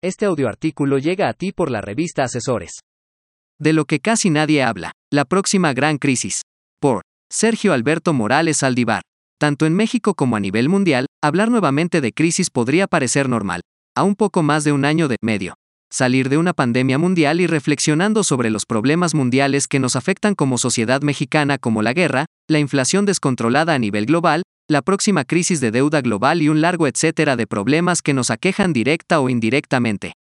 Este audioartículo llega a ti por la revista Asesores. De lo que casi nadie habla, la próxima gran crisis. Por Sergio Alberto Morales Aldivar. Tanto en México como a nivel mundial, hablar nuevamente de crisis podría parecer normal, a un poco más de un año de medio. Salir de una pandemia mundial y reflexionando sobre los problemas mundiales que nos afectan como sociedad mexicana como la guerra, la inflación descontrolada a nivel global, la próxima crisis de deuda global y un largo etcétera de problemas que nos aquejan directa o indirectamente.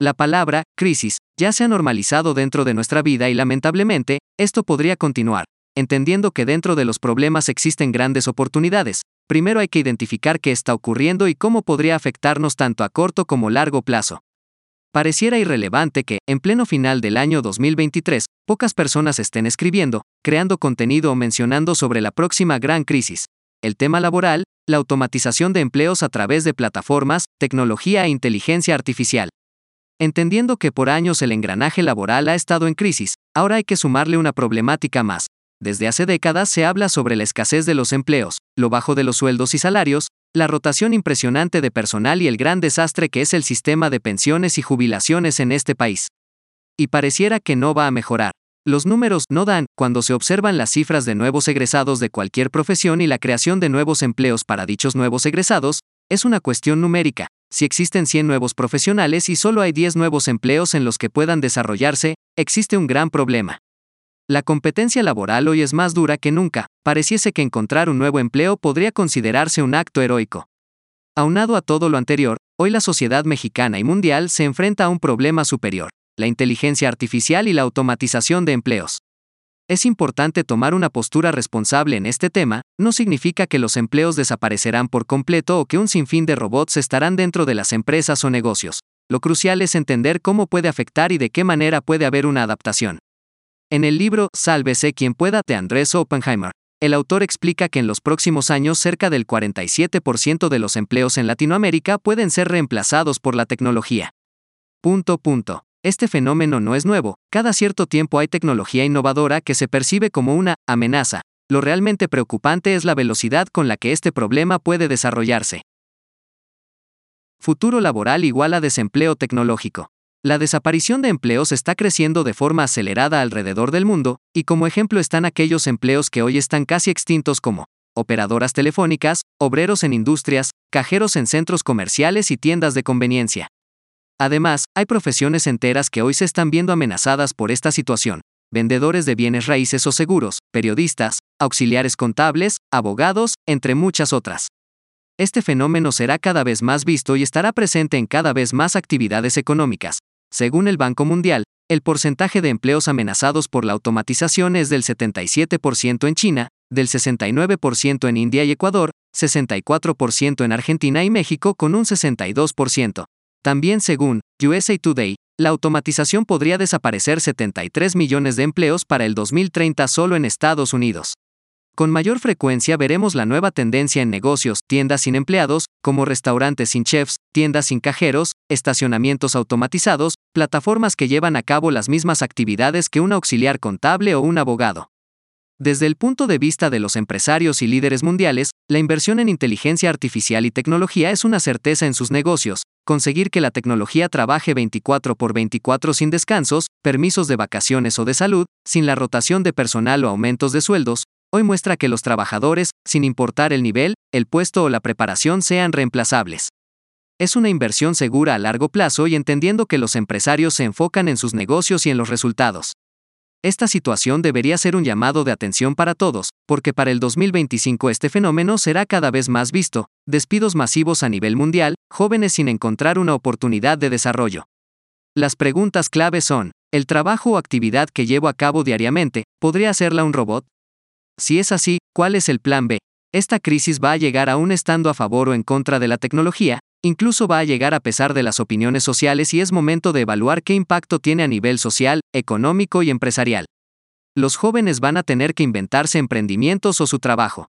La palabra, crisis, ya se ha normalizado dentro de nuestra vida y lamentablemente, esto podría continuar, entendiendo que dentro de los problemas existen grandes oportunidades. Primero hay que identificar qué está ocurriendo y cómo podría afectarnos tanto a corto como largo plazo. Pareciera irrelevante que, en pleno final del año 2023, pocas personas estén escribiendo, creando contenido o mencionando sobre la próxima gran crisis, el tema laboral, la automatización de empleos a través de plataformas, tecnología e inteligencia artificial. Entendiendo que por años el engranaje laboral ha estado en crisis, ahora hay que sumarle una problemática más. Desde hace décadas se habla sobre la escasez de los empleos, lo bajo de los sueldos y salarios, la rotación impresionante de personal y el gran desastre que es el sistema de pensiones y jubilaciones en este país. Y pareciera que no va a mejorar. Los números no dan cuando se observan las cifras de nuevos egresados de cualquier profesión y la creación de nuevos empleos para dichos nuevos egresados, es una cuestión numérica. Si existen 100 nuevos profesionales y solo hay 10 nuevos empleos en los que puedan desarrollarse, existe un gran problema. La competencia laboral hoy es más dura que nunca, pareciese que encontrar un nuevo empleo podría considerarse un acto heroico. Aunado a todo lo anterior, hoy la sociedad mexicana y mundial se enfrenta a un problema superior, la inteligencia artificial y la automatización de empleos. Es importante tomar una postura responsable en este tema, no significa que los empleos desaparecerán por completo o que un sinfín de robots estarán dentro de las empresas o negocios. Lo crucial es entender cómo puede afectar y de qué manera puede haber una adaptación. En el libro Sálvese quien pueda de Andrés Oppenheimer, el autor explica que en los próximos años cerca del 47% de los empleos en Latinoamérica pueden ser reemplazados por la tecnología. Punto punto. Este fenómeno no es nuevo, cada cierto tiempo hay tecnología innovadora que se percibe como una amenaza. Lo realmente preocupante es la velocidad con la que este problema puede desarrollarse. Futuro laboral igual a desempleo tecnológico. La desaparición de empleos está creciendo de forma acelerada alrededor del mundo, y como ejemplo están aquellos empleos que hoy están casi extintos como operadoras telefónicas, obreros en industrias, cajeros en centros comerciales y tiendas de conveniencia. Además, hay profesiones enteras que hoy se están viendo amenazadas por esta situación. Vendedores de bienes raíces o seguros, periodistas, auxiliares contables, abogados, entre muchas otras. Este fenómeno será cada vez más visto y estará presente en cada vez más actividades económicas. Según el Banco Mundial, el porcentaje de empleos amenazados por la automatización es del 77% en China, del 69% en India y Ecuador, 64% en Argentina y México con un 62%. También según USA Today, la automatización podría desaparecer 73 millones de empleos para el 2030 solo en Estados Unidos. Con mayor frecuencia veremos la nueva tendencia en negocios, tiendas sin empleados, como restaurantes sin chefs, tiendas sin cajeros, estacionamientos automatizados, plataformas que llevan a cabo las mismas actividades que un auxiliar contable o un abogado. Desde el punto de vista de los empresarios y líderes mundiales, la inversión en inteligencia artificial y tecnología es una certeza en sus negocios, conseguir que la tecnología trabaje 24 por 24 sin descansos, permisos de vacaciones o de salud, sin la rotación de personal o aumentos de sueldos, hoy muestra que los trabajadores, sin importar el nivel, el puesto o la preparación, sean reemplazables. Es una inversión segura a largo plazo y entendiendo que los empresarios se enfocan en sus negocios y en los resultados. Esta situación debería ser un llamado de atención para todos, porque para el 2025 este fenómeno será cada vez más visto, despidos masivos a nivel mundial, jóvenes sin encontrar una oportunidad de desarrollo. Las preguntas clave son, ¿el trabajo o actividad que llevo a cabo diariamente, podría hacerla un robot? Si es así, ¿cuál es el plan B? Esta crisis va a llegar aún estando a favor o en contra de la tecnología, incluso va a llegar a pesar de las opiniones sociales y es momento de evaluar qué impacto tiene a nivel social, económico y empresarial. Los jóvenes van a tener que inventarse emprendimientos o su trabajo.